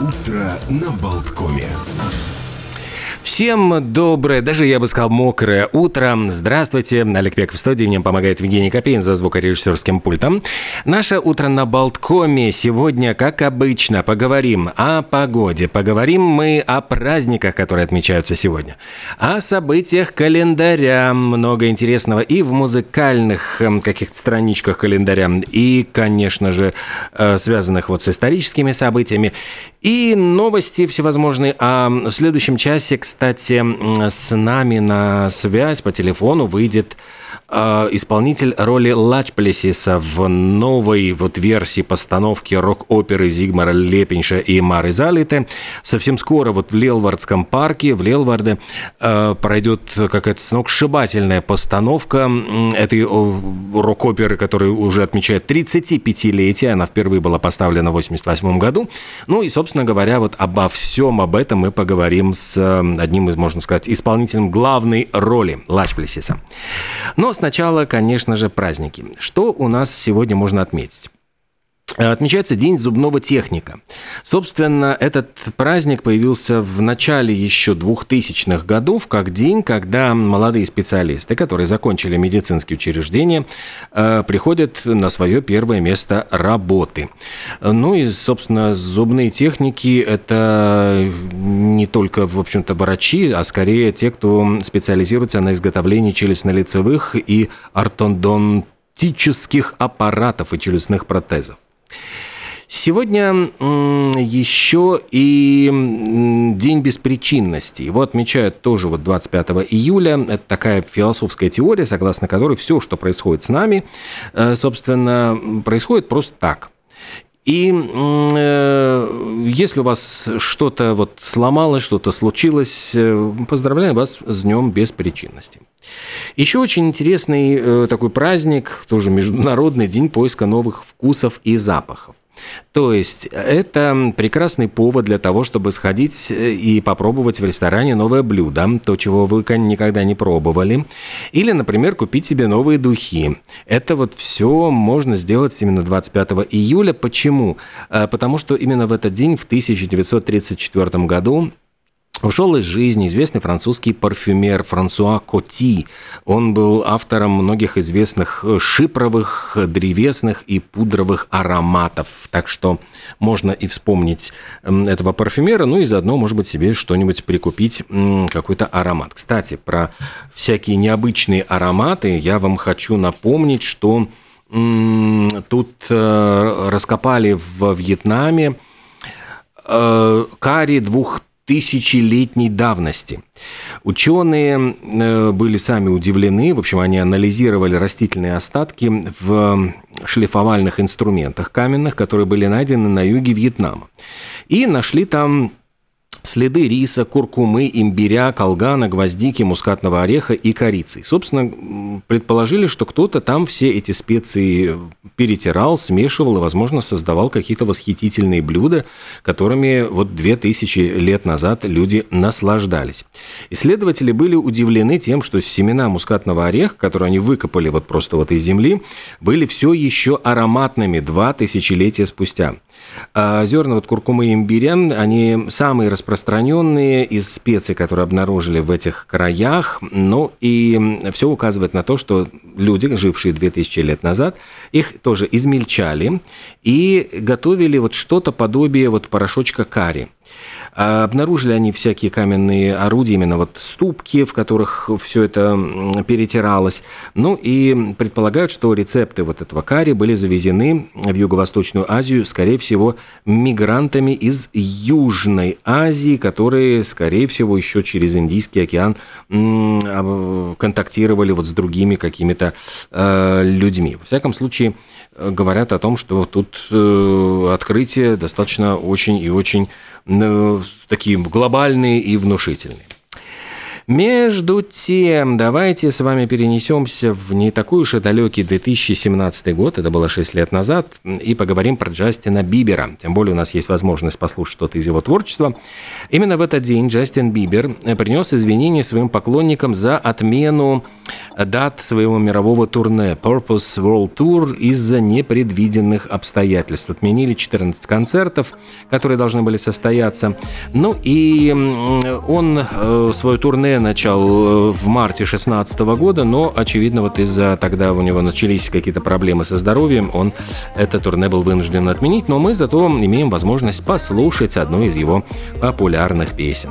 Утро на Болткоме. Всем доброе, даже я бы сказал мокрое утро. Здравствуйте, Олег Пеков в студии, мне помогает Евгений Копейн за звукорежиссерским пультом. Наше утро на Болткоме. Сегодня, как обычно, поговорим о погоде. Поговорим мы о праздниках, которые отмечаются сегодня. О событиях календаря. Много интересного и в музыкальных эм, каких-то страничках календаря. И, конечно же, э, связанных вот с историческими событиями. И новости всевозможные. В следующем часе, кстати, кстати, с нами на связь по телефону выйдет исполнитель роли Лачплесиса в новой вот версии постановки рок-оперы Зигмара Лепинша и Мары Залиты. Совсем скоро вот в Лелвардском парке, в Лелварде, э, пройдет какая-то сногсшибательная постановка этой рок-оперы, которая уже отмечает 35-летие. Она впервые была поставлена в 88 году. Ну и, собственно говоря, вот обо всем об этом мы поговорим с одним из, можно сказать, исполнителем главной роли Лачплесиса. Но сначала, конечно же, праздники. Что у нас сегодня можно отметить? Отмечается День зубного техника. Собственно, этот праздник появился в начале еще 2000-х годов, как день, когда молодые специалисты, которые закончили медицинские учреждения, э, приходят на свое первое место работы. Ну и, собственно, зубные техники – это не только, в общем-то, врачи, а скорее те, кто специализируется на изготовлении челюстно-лицевых и ортодонтических аппаратов и челюстных протезов. Сегодня еще и День беспричинности. Его отмечают тоже вот 25 июля. Это такая философская теория, согласно которой все, что происходит с нами, э, собственно, происходит просто так. И э, если у вас что-то вот сломалось, что-то случилось, э, поздравляю вас с Днем Беспричинности. Еще очень интересный э, такой праздник, тоже Международный день поиска новых вкусов и запахов. То есть это прекрасный повод для того, чтобы сходить э, и попробовать в ресторане новое блюдо, то, чего вы никогда не пробовали. Или, например, купить себе новые духи. Это вот все можно сделать именно 25 июля. Почему? Э, потому что именно в этот день, в 1934 году, Ушел из жизни известный французский парфюмер Франсуа Коти. Он был автором многих известных шипровых, древесных и пудровых ароматов. Так что можно и вспомнить этого парфюмера, ну и заодно, может быть, себе что-нибудь прикупить, какой-то аромат. Кстати, про всякие необычные ароматы я вам хочу напомнить, что тут э, раскопали в Вьетнаме э, карри двух тысячелетней давности. Ученые э, были сами удивлены, в общем, они анализировали растительные остатки в шлифовальных инструментах каменных, которые были найдены на юге Вьетнама. И нашли там следы риса, куркумы, имбиря, колгана, гвоздики, мускатного ореха и корицы. Собственно, предположили, что кто-то там все эти специи перетирал, смешивал и, возможно, создавал какие-то восхитительные блюда, которыми вот две тысячи лет назад люди наслаждались. Исследователи были удивлены тем, что семена мускатного ореха, которые они выкопали вот просто вот из земли, были все еще ароматными два тысячелетия спустя. А зерна вот куркумы и имбиря, они самые распространенные из специй, которые обнаружили в этих краях. Ну и все указывает на то, что люди, жившие 2000 лет назад, их тоже измельчали и готовили вот что-то подобие вот порошочка карри. А обнаружили они всякие каменные орудия, именно вот ступки, в которых все это перетиралось. Ну и предполагают, что рецепты вот этого карри были завезены в Юго-Восточную Азию, скорее всего, мигрантами из Южной Азии, которые, скорее всего, еще через Индийский океан контактировали вот с другими какими-то э, людьми. Во всяком случае, говорят о том, что тут э, открытия достаточно очень и очень э, такие глобальные и внушительные. Между тем, давайте с вами перенесемся в не такой уж и далекий 2017 год, это было 6 лет назад, и поговорим про Джастина Бибера. Тем более у нас есть возможность послушать что-то из его творчества. Именно в этот день Джастин Бибер принес извинения своим поклонникам за отмену дат своего мирового турне Purpose World Tour из-за непредвиденных обстоятельств. Отменили 14 концертов, которые должны были состояться. Ну и он э, свое турне начал э, в марте 2016 года, но, очевидно, вот из-за тогда у него начались какие-то проблемы со здоровьем, он это турне был вынужден отменить, но мы зато имеем возможность послушать одну из его популярных песен.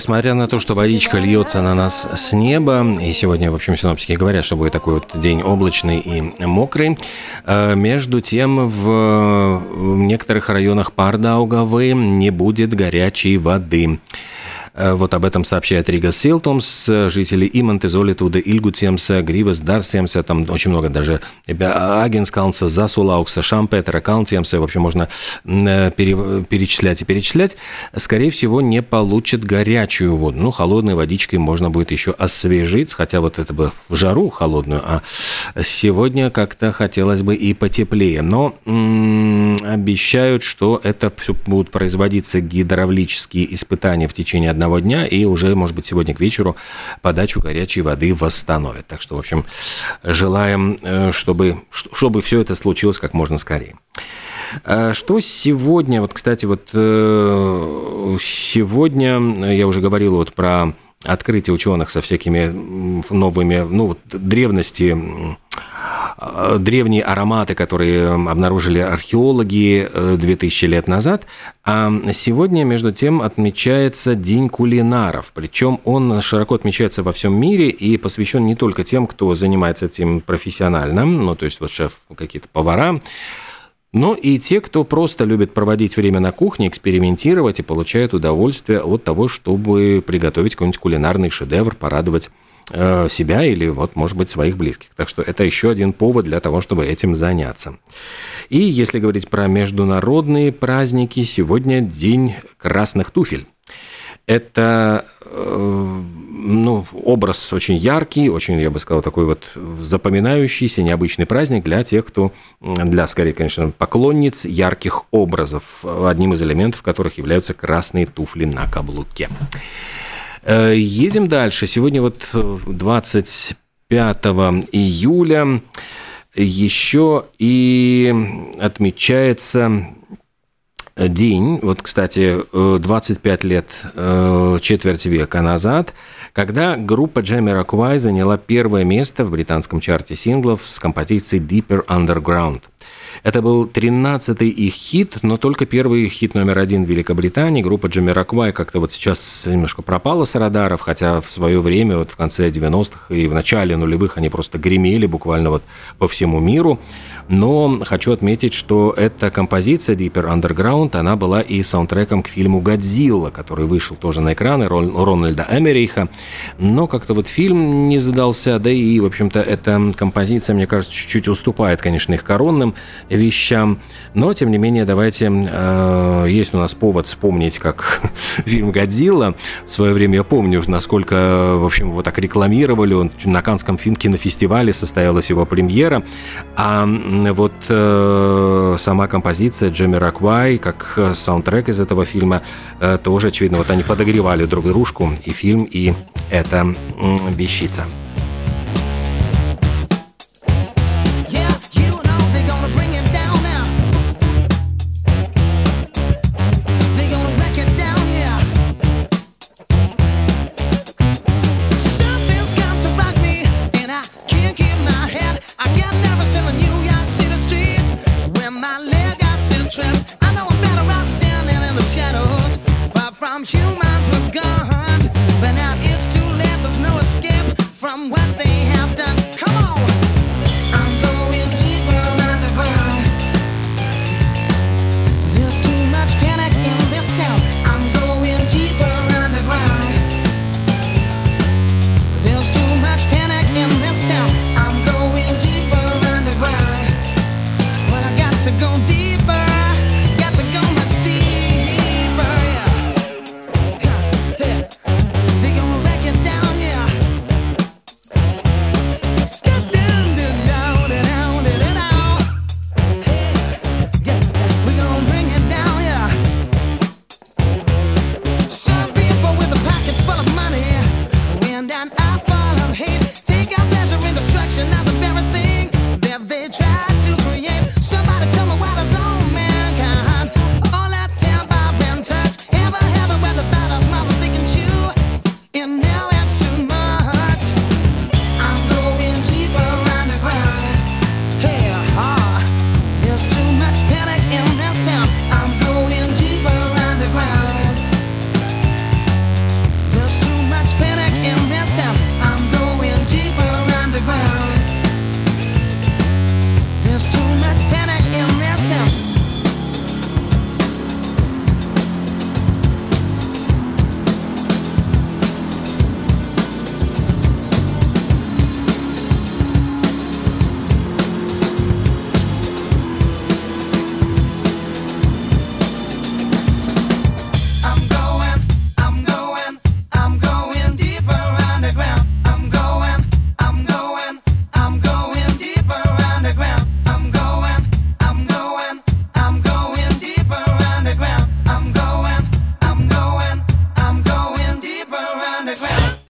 Несмотря на то, что водичка льется на нас с неба, и сегодня, в общем, синоптики говорят, что будет такой вот день облачный и мокрый, э, между тем в некоторых районах Пардаугавы не будет горячей воды. Э, вот об этом сообщает Рига Силтомс, жители Иманты, Золитуда, Ильгутемса, Гривас, Дарсемса, там очень много даже Агенскалнса, Засулаукса, Шампетера, Калнтемса, в общем, можно э, перечислять и перечислять, скорее всего, не получат горячую воду. Ну, холодной водичкой можно будет еще освежить, хотя вот это бы в жару холодную, а сегодня как-то хотелось бы и потеплее. Но обещают, что это все будут производиться гидравлические испытания в течение одного дня, и уже, может быть, сегодня к вечеру подачу горячей воды восстановят. Так что, в общем, желаем, э, чтобы, чтобы все это случилось как можно скорее. А что сегодня, вот, кстати, вот э, сегодня я уже говорил вот про открытие ученых со всякими новыми, ну, вот, древности Э, древние ароматы, которые обнаружили археологи 2000 э, лет назад. А сегодня, между тем, отмечается День кулинаров. Причем он широко отмечается во всем мире и посвящен не только тем, кто занимается этим профессионально, ну, то есть вот шеф, какие-то повара, но и те, кто просто любит проводить время на кухне, экспериментировать и получает удовольствие от того, чтобы приготовить какой-нибудь кулинарный шедевр, порадовать себя или, вот, может быть, своих близких. Так что это еще один повод для того, чтобы этим заняться. И если говорить про международные праздники, сегодня День красных туфель. Это э, ну, образ очень яркий, очень, я бы сказал, такой вот запоминающийся, необычный праздник для тех, кто, для, скорее, конечно, поклонниц ярких образов, одним из элементов которых являются красные туфли на каблуке. Э, едем дальше. Сегодня вот 25 июля. Еще и отмечается день, вот, кстати, 25 лет, э, четверть века назад, когда группа Jamiroquai заняла первое место в британском чарте синглов с композицией Deeper Underground – это был 13-й их хит, но только первый хит номер один в Великобритании. Группа Джамираквай как-то вот сейчас немножко пропала с радаров, хотя в свое время, вот в конце 90-х и в начале нулевых они просто гремели буквально вот по всему миру. Но хочу отметить, что эта композиция Deeper Underground, она была и саундтреком к фильму «Годзилла», который вышел тоже на экраны Рональда Эмериха. Но как-то вот фильм не задался, да и, в общем-то, эта композиция, мне кажется, чуть-чуть уступает, конечно, их коронным вещам. Но, тем не менее, давайте... Э, есть у нас повод вспомнить, как фильм «Годзилла». В свое время я помню, насколько, в общем, его так рекламировали. Он на Канском кинофестивале состоялась его премьера. А вот э, сама композиция Джемми Раквай, как саундтрек из этого фильма, э, тоже, очевидно, вот они подогревали друг дружку, и фильм, и эта э, вещица.